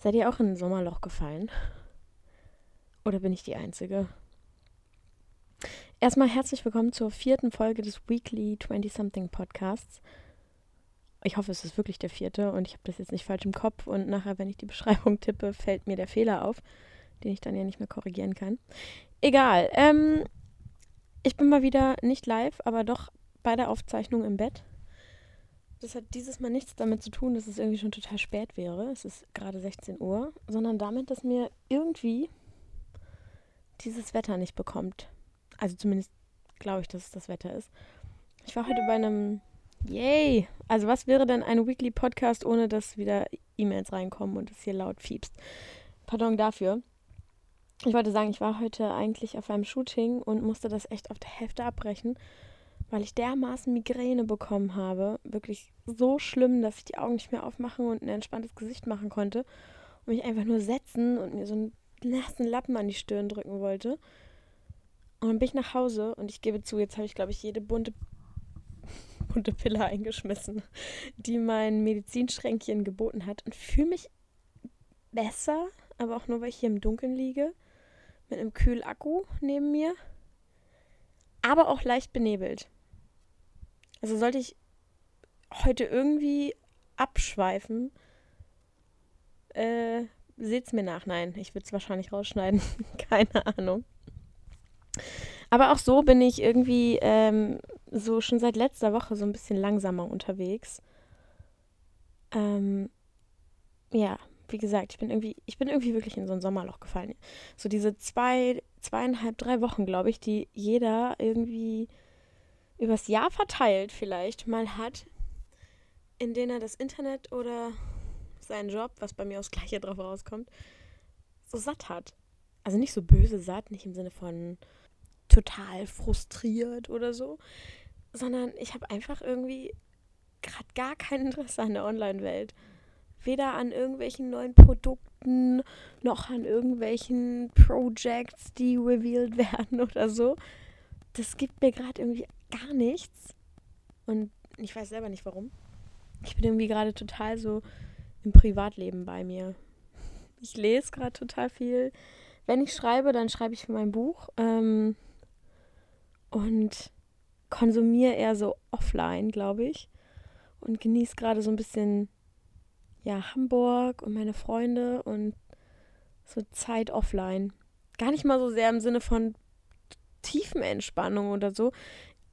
Seid ihr auch in ein Sommerloch gefallen? Oder bin ich die Einzige? Erstmal herzlich willkommen zur vierten Folge des Weekly 20-Something Podcasts. Ich hoffe, es ist wirklich der vierte und ich habe das jetzt nicht falsch im Kopf und nachher, wenn ich die Beschreibung tippe, fällt mir der Fehler auf, den ich dann ja nicht mehr korrigieren kann. Egal. Ähm, ich bin mal wieder nicht live, aber doch bei der Aufzeichnung im Bett. Das hat dieses Mal nichts damit zu tun, dass es irgendwie schon total spät wäre. Es ist gerade 16 Uhr, sondern damit, dass mir irgendwie dieses Wetter nicht bekommt. Also zumindest glaube ich, dass es das Wetter ist. Ich war heute bei einem Yay! Also was wäre denn ein Weekly Podcast, ohne dass wieder E-Mails reinkommen und es hier laut fiebst? Pardon dafür. Ich wollte sagen, ich war heute eigentlich auf einem Shooting und musste das echt auf der Hälfte abbrechen, weil ich dermaßen Migräne bekommen habe. Wirklich so schlimm, dass ich die Augen nicht mehr aufmachen und ein entspanntes Gesicht machen konnte und mich einfach nur setzen und mir so einen nassen Lappen an die Stirn drücken wollte. Und dann bin ich nach Hause und ich gebe zu, jetzt habe ich, glaube ich, jede bunte, bunte Pille eingeschmissen, die mein Medizinschränkchen geboten hat und fühle mich besser, aber auch nur, weil ich hier im Dunkeln liege, mit einem Kühlakku neben mir, aber auch leicht benebelt. Also sollte ich heute irgendwie abschweifen, äh, seht's mir nach. Nein, ich würde es wahrscheinlich rausschneiden. Keine Ahnung. Aber auch so bin ich irgendwie ähm, so schon seit letzter Woche so ein bisschen langsamer unterwegs. Ähm, ja, wie gesagt, ich bin irgendwie, ich bin irgendwie wirklich in so ein Sommerloch gefallen. So diese zwei, zweieinhalb, drei Wochen, glaube ich, die jeder irgendwie übers Jahr verteilt vielleicht mal hat, in denen er das Internet oder seinen Job, was bei mir aus Gleiche drauf rauskommt, so satt hat. Also nicht so böse satt, nicht im Sinne von total frustriert oder so, sondern ich habe einfach irgendwie gerade gar kein Interesse an der Online-Welt. Weder an irgendwelchen neuen Produkten noch an irgendwelchen Projects, die revealed werden oder so. Das gibt mir gerade irgendwie gar nichts. Und ich weiß selber nicht warum. Ich bin irgendwie gerade total so im Privatleben bei mir. Ich lese gerade total viel. Wenn ich schreibe, dann schreibe ich für mein Buch ähm, und konsumiere eher so offline, glaube ich. Und genieße gerade so ein bisschen ja, Hamburg und meine Freunde und so Zeit offline. Gar nicht mal so sehr im Sinne von tiefen Entspannung oder so.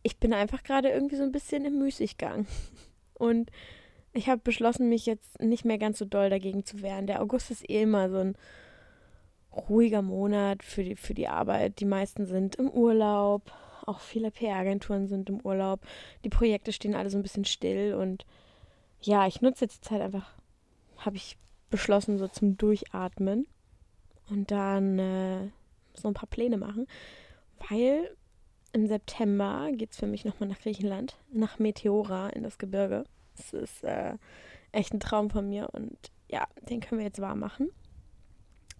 Ich bin einfach gerade irgendwie so ein bisschen im Müßiggang. Und ich habe beschlossen, mich jetzt nicht mehr ganz so doll dagegen zu wehren. Der August ist eh immer so ein ruhiger Monat für die, für die Arbeit. Die meisten sind im Urlaub. Auch viele PR-Agenturen sind im Urlaub. Die Projekte stehen alle so ein bisschen still. Und ja, ich nutze jetzt die Zeit einfach, habe ich beschlossen, so zum Durchatmen. Und dann äh, so ein paar Pläne machen. Weil im September geht es für mich nochmal nach Griechenland, nach Meteora in das Gebirge. Das ist äh, echt ein Traum von mir und ja, den können wir jetzt wahr machen.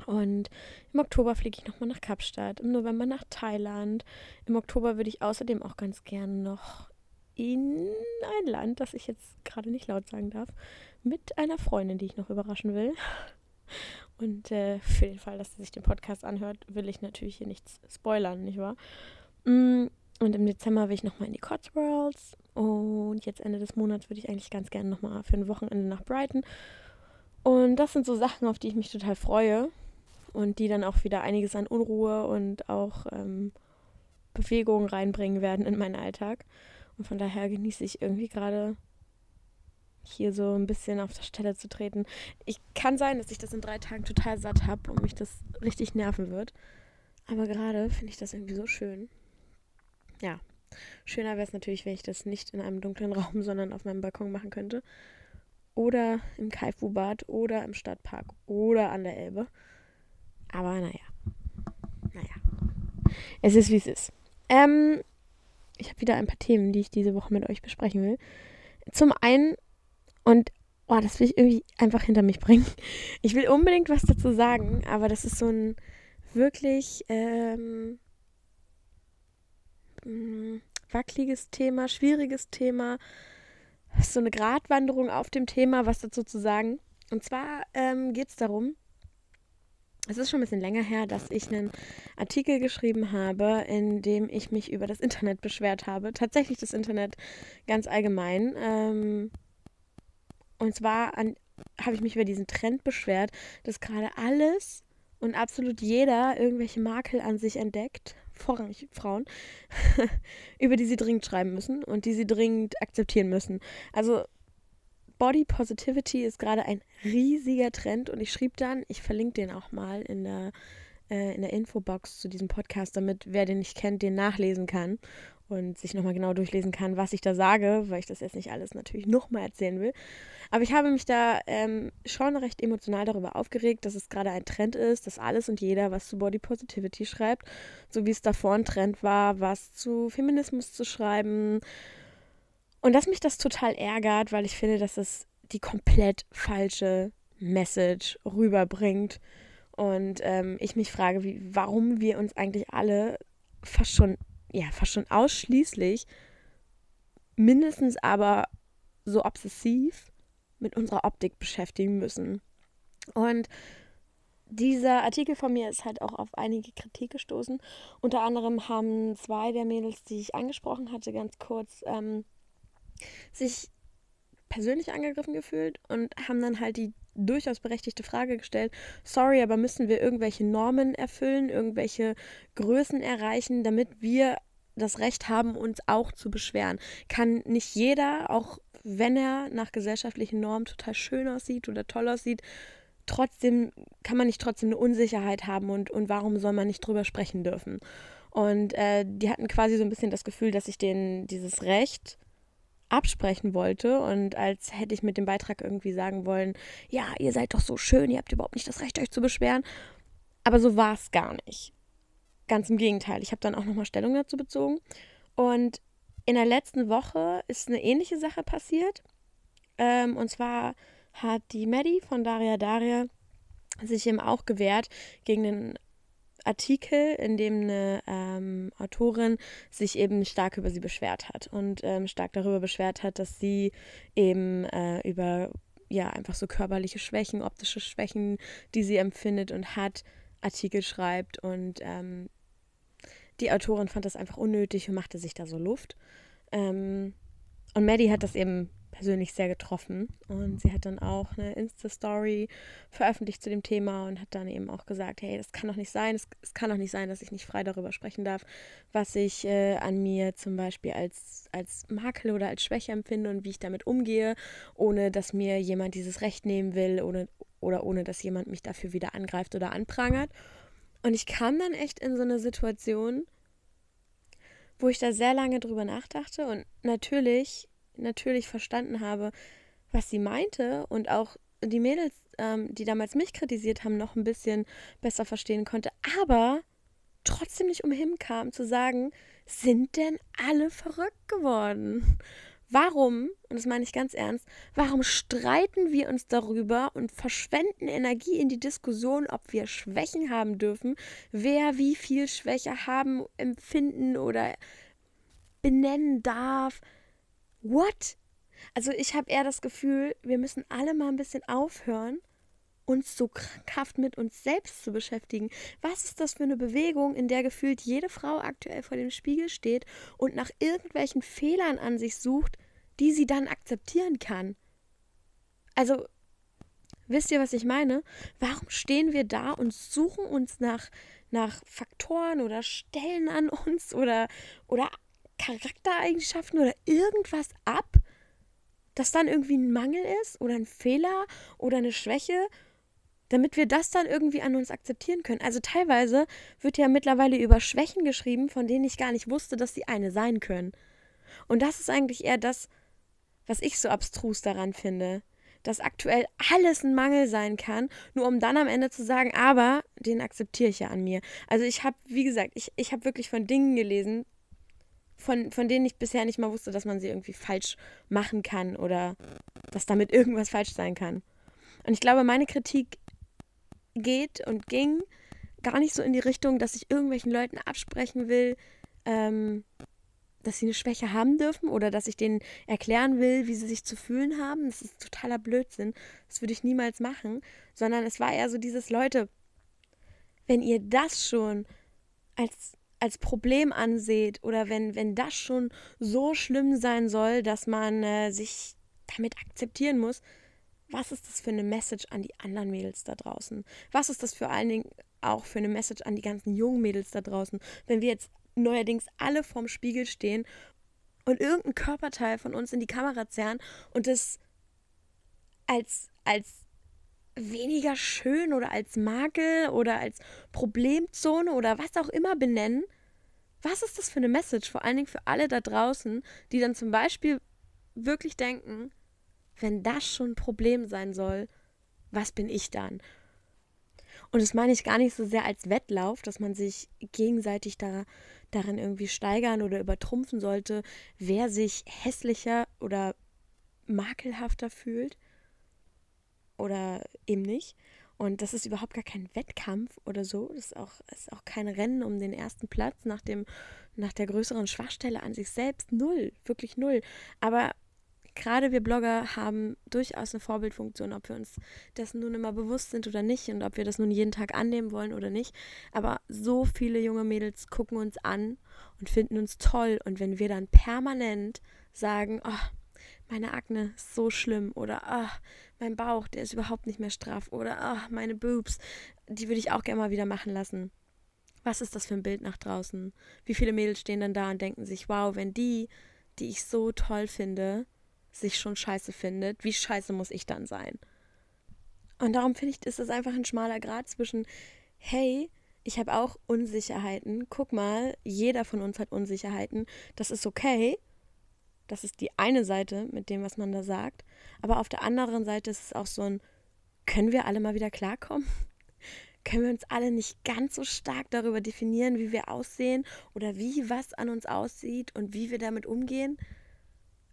Und im Oktober fliege ich nochmal nach Kapstadt, im November nach Thailand. Im Oktober würde ich außerdem auch ganz gerne noch in ein Land, das ich jetzt gerade nicht laut sagen darf, mit einer Freundin, die ich noch überraschen will. Und äh, für den Fall, dass sie sich den Podcast anhört, will ich natürlich hier nichts spoilern, nicht wahr? Mm, und im Dezember will ich nochmal in die Cotswolds. Und jetzt Ende des Monats würde ich eigentlich ganz gerne nochmal für ein Wochenende nach Brighton. Und das sind so Sachen, auf die ich mich total freue. Und die dann auch wieder einiges an Unruhe und auch ähm, Bewegung reinbringen werden in meinen Alltag. Und von daher genieße ich irgendwie gerade hier so ein bisschen auf der Stelle zu treten. Ich kann sein, dass ich das in drei Tagen total satt habe und mich das richtig nerven wird. Aber gerade finde ich das irgendwie so schön ja, schöner wäre es natürlich, wenn ich das nicht in einem dunklen Raum, sondern auf meinem Balkon machen könnte. Oder im Kaifu-Bad oder im Stadtpark oder an der Elbe. Aber naja. Naja. Es ist, wie es ist. Ähm, ich habe wieder ein paar Themen, die ich diese Woche mit euch besprechen will. Zum einen, und oh, das will ich irgendwie einfach hinter mich bringen. Ich will unbedingt was dazu sagen, aber das ist so ein wirklich ähm, mh, mm, wackeliges Thema, schwieriges Thema. So eine Gratwanderung auf dem Thema, was dazu zu sagen. Und zwar ähm, geht es darum, es ist schon ein bisschen länger her, dass ich einen Artikel geschrieben habe, in dem ich mich über das Internet beschwert habe. Tatsächlich das Internet ganz allgemein. Ähm, und zwar habe ich mich über diesen Trend beschwert, dass gerade alles und absolut jeder irgendwelche Makel an sich entdeckt, vorrangig Frauen, über die sie dringend schreiben müssen und die sie dringend akzeptieren müssen. Also Body Positivity ist gerade ein riesiger Trend und ich schrieb dann, ich verlinke den auch mal in der, äh, in der Infobox zu diesem Podcast, damit wer den nicht kennt, den nachlesen kann und sich nochmal genau durchlesen kann, was ich da sage, weil ich das jetzt nicht alles natürlich nochmal erzählen will. Aber ich habe mich da ähm, schon recht emotional darüber aufgeregt, dass es gerade ein Trend ist, dass alles und jeder was zu Body Positivity schreibt, so wie es davor ein Trend war, was zu Feminismus zu schreiben und dass mich das total ärgert, weil ich finde, dass es die komplett falsche Message rüberbringt. Und ähm, ich mich frage, wie, warum wir uns eigentlich alle fast schon, ja, fast schon ausschließlich, mindestens aber so obsessiv mit unserer Optik beschäftigen müssen. Und dieser Artikel von mir ist halt auch auf einige Kritik gestoßen. Unter anderem haben zwei der Mädels, die ich angesprochen hatte, ganz kurz ähm, sich persönlich angegriffen gefühlt und haben dann halt die durchaus berechtigte Frage gestellt, sorry, aber müssen wir irgendwelche Normen erfüllen, irgendwelche Größen erreichen, damit wir das Recht haben, uns auch zu beschweren? Kann nicht jeder, auch wenn er nach gesellschaftlichen Normen total schön aussieht oder toll aussieht, trotzdem, kann man nicht trotzdem eine Unsicherheit haben und, und warum soll man nicht drüber sprechen dürfen? Und äh, die hatten quasi so ein bisschen das Gefühl, dass ich denen dieses Recht absprechen wollte und als hätte ich mit dem Beitrag irgendwie sagen wollen, ja, ihr seid doch so schön, ihr habt überhaupt nicht das Recht, euch zu beschweren. Aber so war es gar nicht. Ganz im Gegenteil. Ich habe dann auch nochmal Stellung dazu bezogen. Und in der letzten Woche ist eine ähnliche Sache passiert. Ähm, und zwar hat die Maddie von Daria Daria sich eben auch gewehrt gegen den Artikel, in dem eine ähm, Autorin sich eben stark über sie beschwert hat und ähm, stark darüber beschwert hat, dass sie eben äh, über ja einfach so körperliche Schwächen, optische Schwächen, die sie empfindet und hat, Artikel schreibt und ähm, die Autorin fand das einfach unnötig und machte sich da so Luft. Ähm, und Maddie hat das eben persönlich sehr getroffen. Und sie hat dann auch eine Insta-Story veröffentlicht zu dem Thema und hat dann eben auch gesagt, hey, das kann doch nicht sein, es, es kann doch nicht sein, dass ich nicht frei darüber sprechen darf, was ich äh, an mir zum Beispiel als, als Makel oder als Schwäche empfinde und wie ich damit umgehe, ohne dass mir jemand dieses Recht nehmen will ohne, oder ohne dass jemand mich dafür wieder angreift oder anprangert. Und ich kam dann echt in so eine Situation, wo ich da sehr lange drüber nachdachte und natürlich natürlich verstanden habe, was sie meinte und auch die Mädels, ähm, die damals mich kritisiert haben, noch ein bisschen besser verstehen konnte, aber trotzdem nicht umhin kam zu sagen, sind denn alle verrückt geworden? Warum, und das meine ich ganz ernst, warum streiten wir uns darüber und verschwenden Energie in die Diskussion, ob wir Schwächen haben dürfen, wer wie viel Schwäche haben, empfinden oder benennen darf? what? Also ich habe eher das Gefühl, wir müssen alle mal ein bisschen aufhören, uns so krankhaft mit uns selbst zu beschäftigen. Was ist das für eine Bewegung, in der gefühlt jede Frau aktuell vor dem Spiegel steht und nach irgendwelchen Fehlern an sich sucht, die sie dann akzeptieren kann? Also, wisst ihr, was ich meine? Warum stehen wir da und suchen uns nach, nach Faktoren oder Stellen an uns oder, oder Charaktereigenschaften oder irgendwas ab, das dann irgendwie ein Mangel ist oder ein Fehler oder eine Schwäche, damit wir das dann irgendwie an uns akzeptieren können. Also teilweise wird ja mittlerweile über Schwächen geschrieben, von denen ich gar nicht wusste, dass sie eine sein können. Und das ist eigentlich eher das, was ich so abstrus daran finde, dass aktuell alles ein Mangel sein kann, nur um dann am Ende zu sagen, aber den akzeptiere ich ja an mir. Also ich habe, wie gesagt, ich, ich habe wirklich von Dingen gelesen, von, von denen ich bisher nicht mal wusste, dass man sie irgendwie falsch machen kann oder dass damit irgendwas falsch sein kann. Und ich glaube, meine Kritik geht und ging gar nicht so in die Richtung, dass ich irgendwelchen Leuten absprechen will, ähm, dass sie eine Schwäche haben dürfen oder dass ich denen erklären will, wie sie sich zu fühlen haben. Das ist totaler Blödsinn. Das würde ich niemals machen. Sondern es war eher so dieses, Leute, wenn ihr das schon als, als Problem anseht oder wenn, wenn das schon so schlimm sein soll, dass man äh, sich damit akzeptieren muss, was ist das für eine Message an die anderen Mädels da draußen? Was ist das vor allen Dingen auch für eine Message an die ganzen jungen Mädels da draußen? Wenn wir jetzt neuerdings alle vorm Spiegel stehen und irgendein Körperteil von uns in die Kamera zerren und das als, als weniger schön oder als Makel oder als Problemzone oder was auch immer benennen. Was ist das für eine Message? Vor allen Dingen für alle da draußen, die dann zum Beispiel wirklich denken, wenn das schon ein Problem sein soll, was bin ich dann? Und das meine ich gar nicht so sehr als Wettlauf, dass man sich gegenseitig da, darin irgendwie steigern oder übertrumpfen sollte, wer sich hässlicher oder makelhafter fühlt oder eben nicht. Und das ist überhaupt gar kein Wettkampf oder so. Das ist auch, ist auch kein Rennen um den ersten Platz nach, dem, nach der größeren Schwachstelle an sich selbst. Null, wirklich null. Aber gerade wir Blogger haben durchaus eine Vorbildfunktion, ob wir uns dessen nun immer bewusst sind oder nicht und ob wir das nun jeden Tag annehmen wollen oder nicht. Aber so viele junge Mädels gucken uns an und finden uns toll. Und wenn wir dann permanent sagen, oh, meine Akne ist so schlimm oder oh, mein Bauch, der ist überhaupt nicht mehr straff oder oh, meine Boobs, die würde ich auch gerne mal wieder machen lassen. Was ist das für ein Bild nach draußen? Wie viele Mädels stehen dann da und denken sich, wow, wenn die, die ich so toll finde, sich schon scheiße findet, wie scheiße muss ich dann sein? Und darum finde ich, ist das einfach ein schmaler Grad zwischen, hey, ich habe auch Unsicherheiten. Guck mal, jeder von uns hat Unsicherheiten. Das ist okay. Das ist die eine Seite mit dem, was man da sagt. Aber auf der anderen Seite ist es auch so ein, können wir alle mal wieder klarkommen? können wir uns alle nicht ganz so stark darüber definieren, wie wir aussehen oder wie was an uns aussieht und wie wir damit umgehen?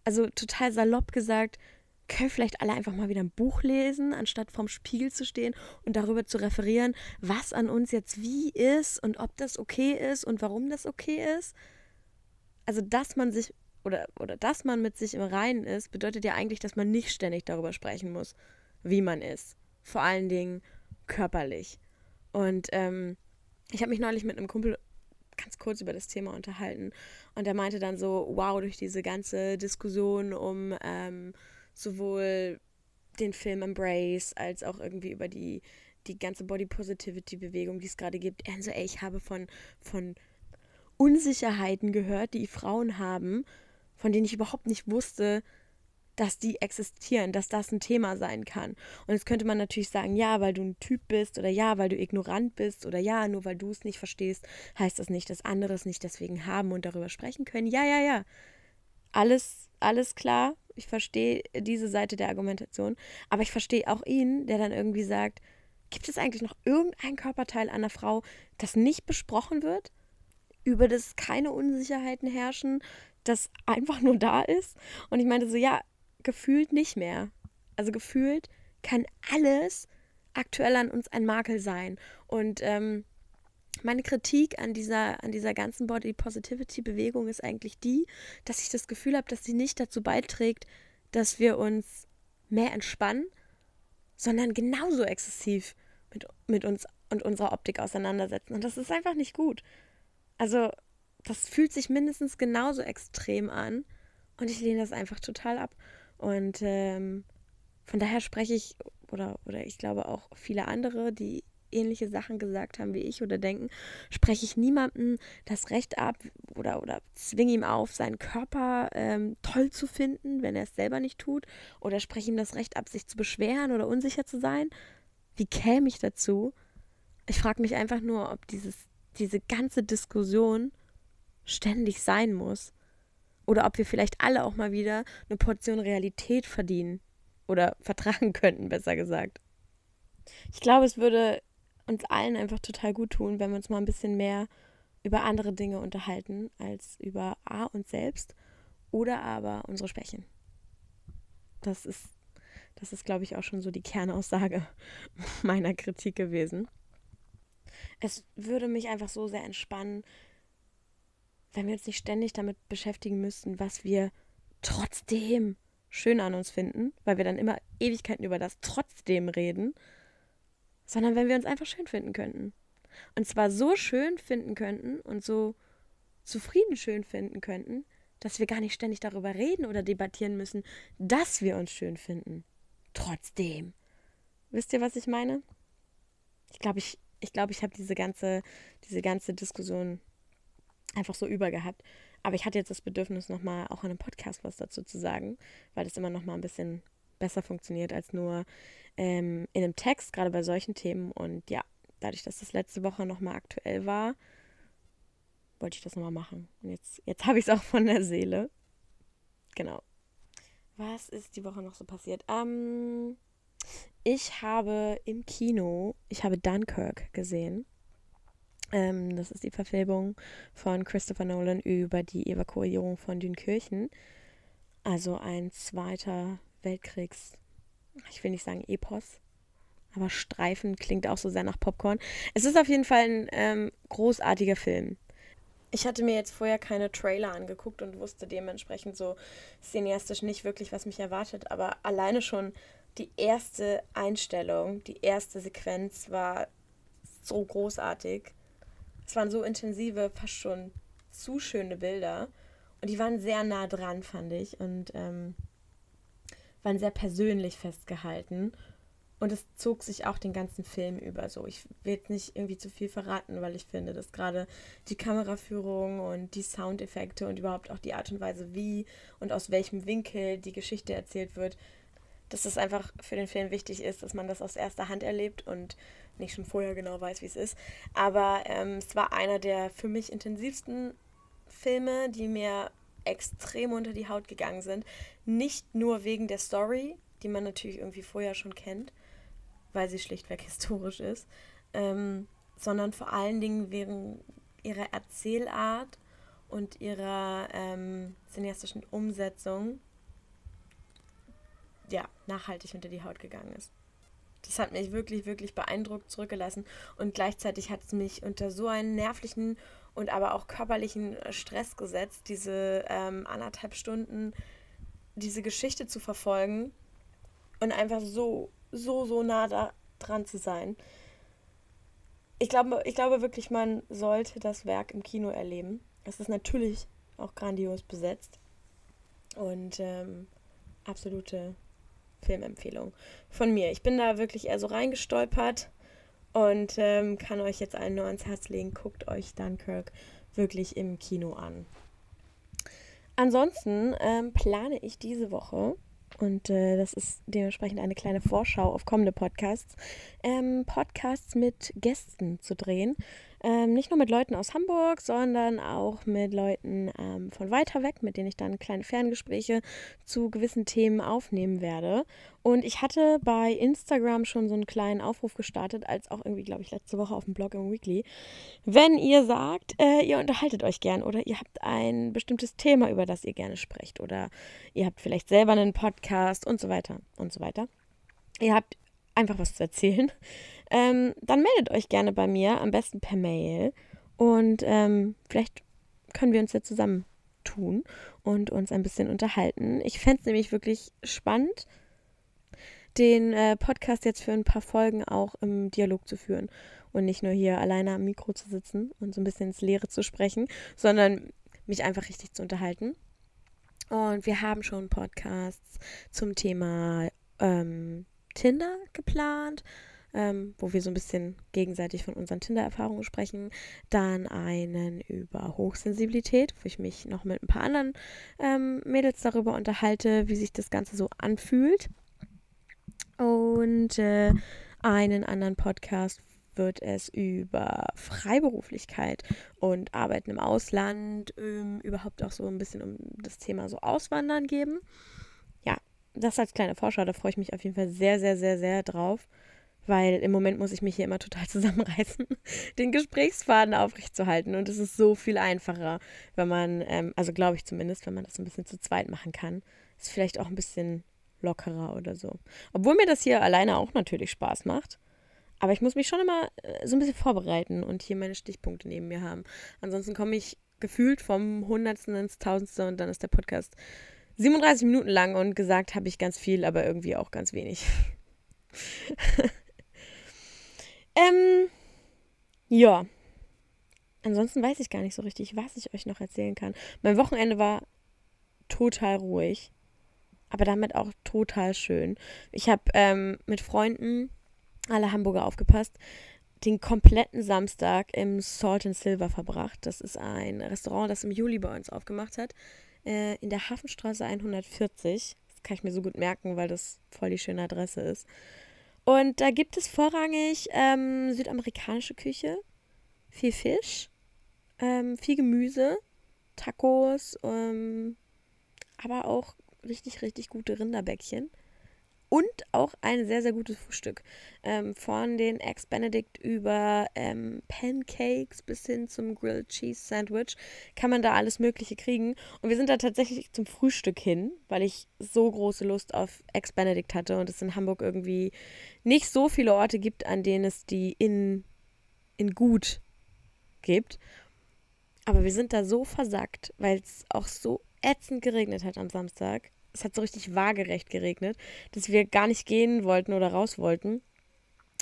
Also total salopp gesagt, können vielleicht alle einfach mal wieder ein Buch lesen, anstatt vorm Spiegel zu stehen und darüber zu referieren, was an uns jetzt wie ist und ob das okay ist und warum das okay ist. Also, dass man sich oder, oder dass man mit sich im Reinen ist, bedeutet ja eigentlich, dass man nicht ständig darüber sprechen muss, wie man ist. Vor allen Dingen körperlich. Und ähm, ich habe mich neulich mit einem Kumpel ganz kurz über das Thema unterhalten. Und er meinte dann so, wow, durch diese ganze Diskussion um ähm, sowohl den Film Embrace als auch irgendwie über die, die ganze Body Positivity Bewegung, die es gerade gibt. Er so, ey, ich habe von, von Unsicherheiten gehört, die Frauen haben, von denen ich überhaupt nicht wusste, dass die existieren, dass das ein Thema sein kann. Und jetzt könnte man natürlich sagen, ja, weil du ein Typ bist oder ja, weil du ignorant bist oder ja, nur weil du es nicht verstehst, heißt das nicht, dass andere es nicht deswegen haben und darüber sprechen können. Ja, ja, ja. Alles, alles klar. Ich verstehe diese Seite der Argumentation. Aber ich verstehe auch ihn, der dann irgendwie sagt, gibt es eigentlich noch irgendein Körperteil einer Frau, das nicht besprochen wird? Über das keine Unsicherheiten herrschen, das einfach nur da ist? Und ich meinte so, ja, gefühlt nicht mehr. Also gefühlt kann alles aktuell an uns ein Makel sein. Und ähm, meine Kritik an dieser, an dieser ganzen Body Positivity Bewegung ist eigentlich die, dass ich das Gefühl habe, dass sie nicht dazu beiträgt, dass wir uns mehr entspannen, sondern genauso exzessiv mit, mit uns und unserer Optik auseinandersetzen. Und das ist einfach nicht gut. Also, das fühlt sich mindestens genauso extrem an. Und ich lehne das einfach total ab. Und ähm, von daher spreche ich, oder, oder ich glaube auch viele andere, die ähnliche Sachen gesagt haben wie ich oder denken, spreche ich niemandem das Recht ab oder, oder zwinge ihm auf, seinen Körper ähm, toll zu finden, wenn er es selber nicht tut, oder spreche ihm das Recht ab, sich zu beschweren oder unsicher zu sein. Wie käme ich dazu? Ich frage mich einfach nur, ob dieses, diese ganze Diskussion ständig sein muss. Oder ob wir vielleicht alle auch mal wieder eine Portion Realität verdienen. Oder vertragen könnten, besser gesagt. Ich glaube, es würde uns allen einfach total gut tun, wenn wir uns mal ein bisschen mehr über andere Dinge unterhalten, als über A uns selbst oder aber unsere Schwächen. Das ist, das ist, glaube ich, auch schon so die Kernaussage meiner Kritik gewesen. Es würde mich einfach so sehr entspannen, wenn wir uns nicht ständig damit beschäftigen müssten, was wir trotzdem schön an uns finden, weil wir dann immer Ewigkeiten über das trotzdem reden, sondern wenn wir uns einfach schön finden könnten. Und zwar so schön finden könnten und so zufrieden schön finden könnten, dass wir gar nicht ständig darüber reden oder debattieren müssen, dass wir uns schön finden. Trotzdem. Wisst ihr, was ich meine? Ich glaube, ich, ich, glaub, ich habe diese ganze, diese ganze Diskussion einfach so übergehabt. Aber ich hatte jetzt das Bedürfnis, nochmal auch in einem Podcast was dazu zu sagen, weil das immer nochmal ein bisschen besser funktioniert als nur ähm, in einem Text, gerade bei solchen Themen. Und ja, dadurch, dass das letzte Woche nochmal aktuell war, wollte ich das nochmal machen. Und jetzt, jetzt habe ich es auch von der Seele. Genau. Was ist die Woche noch so passiert? Ähm, ich habe im Kino, ich habe Dunkirk gesehen. Ähm, das ist die Verfilmung von Christopher Nolan über die Evakuierung von Dünkirchen. Also ein zweiter Weltkriegs, ich will nicht sagen Epos, aber Streifen klingt auch so sehr nach Popcorn. Es ist auf jeden Fall ein ähm, großartiger Film. Ich hatte mir jetzt vorher keine Trailer angeguckt und wusste dementsprechend so cineastisch nicht wirklich, was mich erwartet. Aber alleine schon die erste Einstellung, die erste Sequenz war so großartig. Es waren so intensive, fast schon zu schöne Bilder. Und die waren sehr nah dran, fand ich. Und ähm, waren sehr persönlich festgehalten. Und es zog sich auch den ganzen Film über so. Ich will nicht irgendwie zu viel verraten, weil ich finde, dass gerade die Kameraführung und die Soundeffekte und überhaupt auch die Art und Weise, wie und aus welchem Winkel die Geschichte erzählt wird, dass das einfach für den Film wichtig ist, dass man das aus erster Hand erlebt und nicht schon vorher genau weiß, wie es ist. Aber ähm, es war einer der für mich intensivsten Filme, die mir extrem unter die Haut gegangen sind. Nicht nur wegen der Story, die man natürlich irgendwie vorher schon kennt, weil sie schlichtweg historisch ist, ähm, sondern vor allen Dingen wegen ihrer Erzählart und ihrer ähm, cineastischen Umsetzung ja, nachhaltig unter die Haut gegangen ist. Das hat mich wirklich, wirklich beeindruckt zurückgelassen und gleichzeitig hat es mich unter so einen nervlichen und aber auch körperlichen Stress gesetzt, diese ähm, anderthalb Stunden diese Geschichte zu verfolgen und einfach so, so, so nah da dran zu sein. Ich glaube, ich glaube wirklich, man sollte das Werk im Kino erleben. Es ist natürlich auch grandios besetzt und ähm, absolute Filmempfehlung von mir. Ich bin da wirklich eher so reingestolpert und ähm, kann euch jetzt allen nur ans Herz legen. Guckt euch Dunkirk wirklich im Kino an. Ansonsten ähm, plane ich diese Woche und äh, das ist dementsprechend eine kleine Vorschau auf kommende Podcasts, ähm, Podcasts mit Gästen zu drehen. Ähm, nicht nur mit Leuten aus Hamburg, sondern auch mit Leuten ähm, von weiter weg, mit denen ich dann kleine Ferngespräche zu gewissen Themen aufnehmen werde. Und ich hatte bei Instagram schon so einen kleinen Aufruf gestartet, als auch irgendwie, glaube ich, letzte Woche auf dem Blog im Weekly. Wenn ihr sagt, äh, ihr unterhaltet euch gern oder ihr habt ein bestimmtes Thema, über das ihr gerne sprecht oder ihr habt vielleicht selber einen Podcast und so weiter und so weiter. Ihr habt einfach was zu erzählen, ähm, dann meldet euch gerne bei mir, am besten per Mail. Und ähm, vielleicht können wir uns ja zusammen tun und uns ein bisschen unterhalten. Ich fände es nämlich wirklich spannend, den äh, Podcast jetzt für ein paar Folgen auch im Dialog zu führen und nicht nur hier alleine am Mikro zu sitzen und so ein bisschen ins Leere zu sprechen, sondern mich einfach richtig zu unterhalten. Und wir haben schon Podcasts zum Thema ähm, Tinder geplant, ähm, wo wir so ein bisschen gegenseitig von unseren Tinder-Erfahrungen sprechen. Dann einen über Hochsensibilität, wo ich mich noch mit ein paar anderen ähm, Mädels darüber unterhalte, wie sich das Ganze so anfühlt. Und äh, einen anderen Podcast wird es über Freiberuflichkeit und Arbeiten im Ausland, ähm, überhaupt auch so ein bisschen um das Thema so Auswandern geben. Ja, das als kleine Vorschau, da freue ich mich auf jeden Fall sehr, sehr, sehr, sehr drauf weil im Moment muss ich mich hier immer total zusammenreißen, den Gesprächsfaden aufrechtzuerhalten. Und es ist so viel einfacher, wenn man, ähm, also glaube ich zumindest, wenn man das ein bisschen zu zweit machen kann. Ist vielleicht auch ein bisschen lockerer oder so. Obwohl mir das hier alleine auch natürlich Spaß macht. Aber ich muss mich schon immer äh, so ein bisschen vorbereiten und hier meine Stichpunkte neben mir haben. Ansonsten komme ich gefühlt vom Hundertsten ins Tausendste und dann ist der Podcast 37 Minuten lang und gesagt habe ich ganz viel, aber irgendwie auch ganz wenig. ähm, ja. Ansonsten weiß ich gar nicht so richtig, was ich euch noch erzählen kann. Mein Wochenende war total ruhig, aber damit auch total schön. Ich habe ähm, mit Freunden, alle Hamburger aufgepasst, den kompletten Samstag im Salt and Silver verbracht. Das ist ein Restaurant, das im Juli bei uns aufgemacht hat, äh, in der Hafenstraße 140. Das kann ich mir so gut merken, weil das voll die schöne Adresse ist. Und da gibt es vorrangig ähm, südamerikanische Küche, viel Fisch, ähm, viel Gemüse, Tacos, ähm, aber auch richtig, richtig gute Rinderbäckchen. Und auch ein sehr, sehr gutes Frühstück. Ähm, von den Eggs Benedict über ähm, Pancakes bis hin zum Grilled Cheese Sandwich kann man da alles Mögliche kriegen. Und wir sind da tatsächlich zum Frühstück hin, weil ich so große Lust auf Eggs Benedict hatte und es in Hamburg irgendwie nicht so viele Orte gibt, an denen es die in, in gut gibt. Aber wir sind da so versackt, weil es auch so ätzend geregnet hat am Samstag es hat so richtig waagerecht geregnet, dass wir gar nicht gehen wollten oder raus wollten.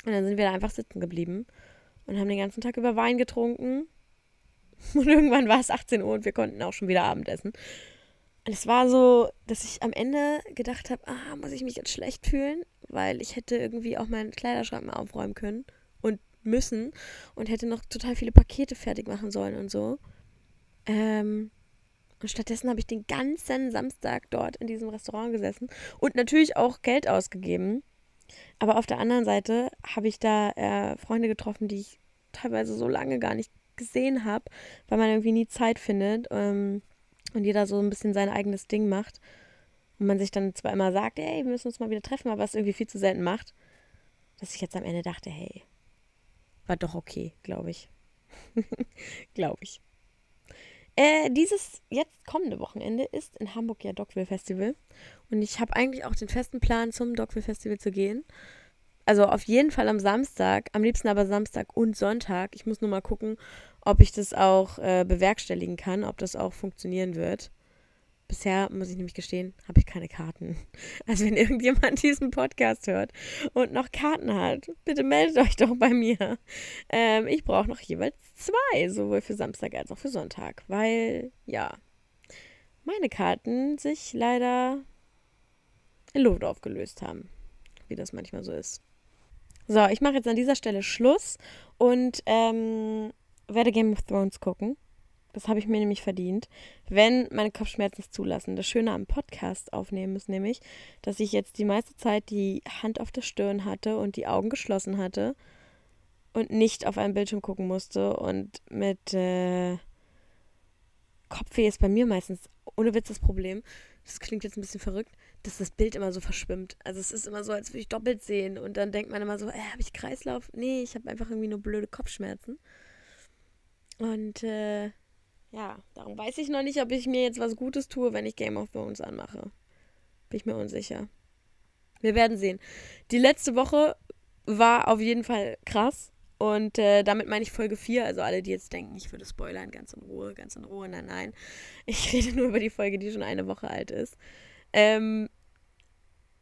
Und dann sind wir da einfach sitzen geblieben und haben den ganzen Tag über Wein getrunken. Und irgendwann war es 18 Uhr und wir konnten auch schon wieder Abendessen. Und es war so, dass ich am Ende gedacht habe, ah, muss ich mich jetzt schlecht fühlen, weil ich hätte irgendwie auch meinen Kleiderschrank mal aufräumen können und müssen und hätte noch total viele Pakete fertig machen sollen und so. Ähm, und stattdessen habe ich den ganzen Samstag dort in diesem Restaurant gesessen und natürlich auch Geld ausgegeben. Aber auf der anderen Seite habe ich da äh, Freunde getroffen, die ich teilweise so lange gar nicht gesehen habe, weil man irgendwie nie Zeit findet ähm, und jeder so ein bisschen sein eigenes Ding macht. Und man sich dann zwar immer sagt, hey, wir müssen uns mal wieder treffen, aber es irgendwie viel zu selten macht, dass ich jetzt am Ende dachte, hey, war doch okay, glaube ich. glaube ich. Äh, dieses jetzt kommende Wochenende ist in Hamburg ja Dogville Festival. Und ich habe eigentlich auch den festen Plan, zum Dogville Festival zu gehen. Also auf jeden Fall am Samstag, am liebsten aber Samstag und Sonntag. Ich muss nur mal gucken, ob ich das auch äh, bewerkstelligen kann, ob das auch funktionieren wird. Bisher, muss ich nämlich gestehen, habe ich keine Karten. Also wenn irgendjemand diesen Podcast hört und noch Karten hat, bitte meldet euch doch bei mir. Ähm, ich brauche noch jeweils zwei, sowohl für Samstag als auch für Sonntag, weil ja, meine Karten sich leider in Luft aufgelöst haben, wie das manchmal so ist. So, ich mache jetzt an dieser Stelle Schluss und ähm, werde Game of Thrones gucken. Das habe ich mir nämlich verdient, wenn meine Kopfschmerzen es zulassen. Das Schöne am Podcast aufnehmen ist nämlich, dass ich jetzt die meiste Zeit die Hand auf der Stirn hatte und die Augen geschlossen hatte und nicht auf einen Bildschirm gucken musste. Und mit äh, Kopfweh ist bei mir meistens ohne Witz das Problem. Das klingt jetzt ein bisschen verrückt, dass das Bild immer so verschwimmt. Also es ist immer so, als würde ich doppelt sehen. Und dann denkt man immer so, äh, habe ich Kreislauf? Nee, ich habe einfach irgendwie nur blöde Kopfschmerzen. Und äh, ja, darum weiß ich noch nicht, ob ich mir jetzt was Gutes tue, wenn ich Game of Thrones anmache. Bin ich mir unsicher. Wir werden sehen. Die letzte Woche war auf jeden Fall krass. Und äh, damit meine ich Folge 4. Also alle, die jetzt denken, ich würde spoilern, ganz in Ruhe, ganz in Ruhe. Nein, nein. Ich rede nur über die Folge, die schon eine Woche alt ist. Ähm,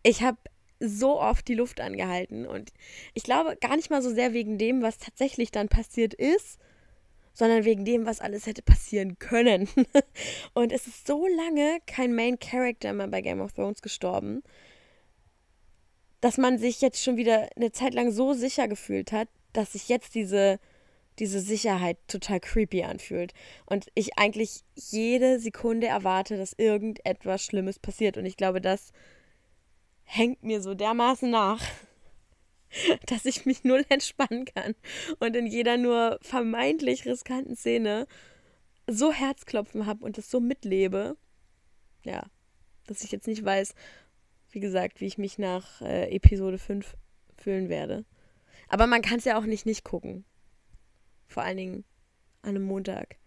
ich habe so oft die Luft angehalten. Und ich glaube gar nicht mal so sehr wegen dem, was tatsächlich dann passiert ist, sondern wegen dem, was alles hätte passieren können. und es ist so lange kein Main Character mehr bei Game of Thrones gestorben, dass man sich jetzt schon wieder eine Zeit lang so sicher gefühlt hat, dass sich jetzt diese, diese Sicherheit total creepy anfühlt. Und ich eigentlich jede Sekunde erwarte, dass irgendetwas Schlimmes passiert. Und ich glaube, das hängt mir so dermaßen nach, dass ich mich null entspannen kann und in jeder nur vermeintlich riskanten Szene so Herzklopfen habe und das so mitlebe. Ja, dass ich jetzt nicht weiß, wie gesagt, wie ich mich nach äh, Episode 5 fühlen werde. Aber man kann es ja auch nicht nicht gucken. Vor allen Dingen an einem Montag.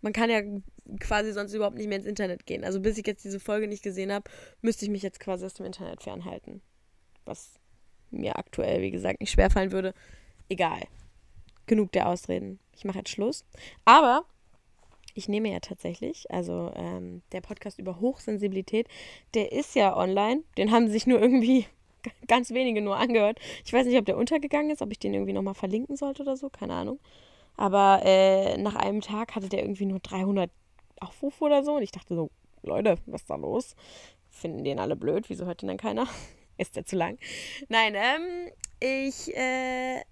Man kann ja quasi sonst überhaupt nicht mehr ins Internet gehen. Also bis ich jetzt diese Folge nicht gesehen habe, müsste ich mich jetzt quasi aus dem Internet fernhalten. Was mir aktuell, wie gesagt, nicht schwerfallen würde. Egal. Genug der Ausreden. Ich mache jetzt Schluss. Aber ich nehme ja tatsächlich, also ähm, der Podcast über Hochsensibilität, der ist ja online. Den haben sich nur irgendwie ganz wenige nur angehört. Ich weiß nicht, ob der untergegangen ist, ob ich den irgendwie nochmal verlinken sollte oder so, keine Ahnung. Aber äh, nach einem Tag hatte der irgendwie nur 300 Aufrufe oder so. Und ich dachte so, Leute, was ist da los? Finden den alle blöd? Wieso hört den dann keiner? ist der zu lang? Nein, ähm, ich äh,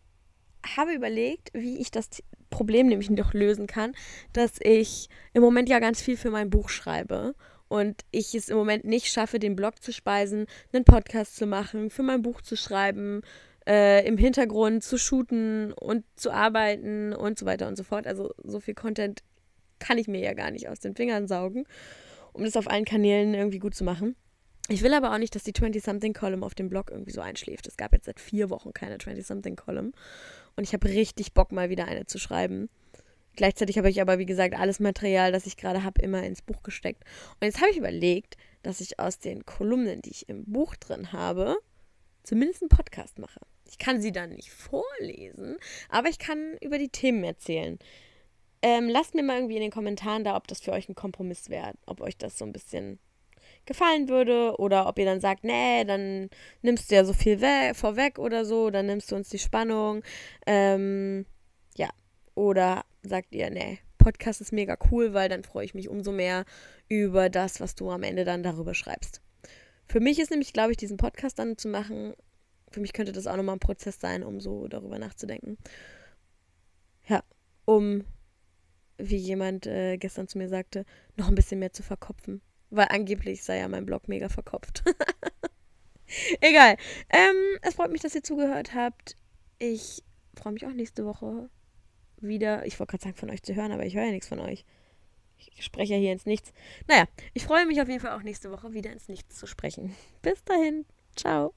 habe überlegt, wie ich das Problem nämlich doch lösen kann, dass ich im Moment ja ganz viel für mein Buch schreibe und ich es im Moment nicht schaffe, den Blog zu speisen, einen Podcast zu machen, für mein Buch zu schreiben, äh, im Hintergrund zu shooten und zu arbeiten und so weiter und so fort. Also so viel Content kann ich mir ja gar nicht aus den Fingern saugen, um das auf allen Kanälen irgendwie gut zu machen. Ich will aber auch nicht, dass die 20-something-Column auf dem Blog irgendwie so einschläft. Es gab jetzt seit vier Wochen keine 20-something-Column. Und ich habe richtig Bock, mal wieder eine zu schreiben. Gleichzeitig habe ich aber, wie gesagt, alles Material, das ich gerade habe, immer ins Buch gesteckt. Und jetzt habe ich überlegt, dass ich aus den Kolumnen, die ich im Buch drin habe, zumindest einen Podcast mache. Ich kann sie dann nicht vorlesen, aber ich kann über die Themen erzählen. Ähm, lasst mir mal irgendwie in den Kommentaren da, ob das für euch ein Kompromiss wäre, ob euch das so ein bisschen gefallen würde oder ob ihr dann sagt, nee, dann nimmst du ja so viel vorweg oder so, dann nimmst du uns die Spannung. Ähm, ja, oder sagt ihr, nee, Podcast ist mega cool, weil dann freue ich mich umso mehr über das, was du am Ende dann darüber schreibst. Für mich ist nämlich, glaube ich, diesen Podcast dann zu machen, für mich könnte das auch nochmal ein Prozess sein, um so darüber nachzudenken. Ja, um, wie jemand äh, gestern zu mir sagte, noch ein bisschen mehr zu verkopfen. Weil angeblich sei ja mein Blog mega verkopft. Egal. Ähm, es freut mich, dass ihr zugehört habt. Ich freue mich auch nächste Woche wieder. Ich wollte gerade sagen, von euch zu hören, aber ich höre ja nichts von euch. Ich spreche ja hier ins Nichts. Naja, ich freue mich auf jeden Fall auch nächste Woche wieder ins Nichts zu sprechen. Bis dahin. Ciao.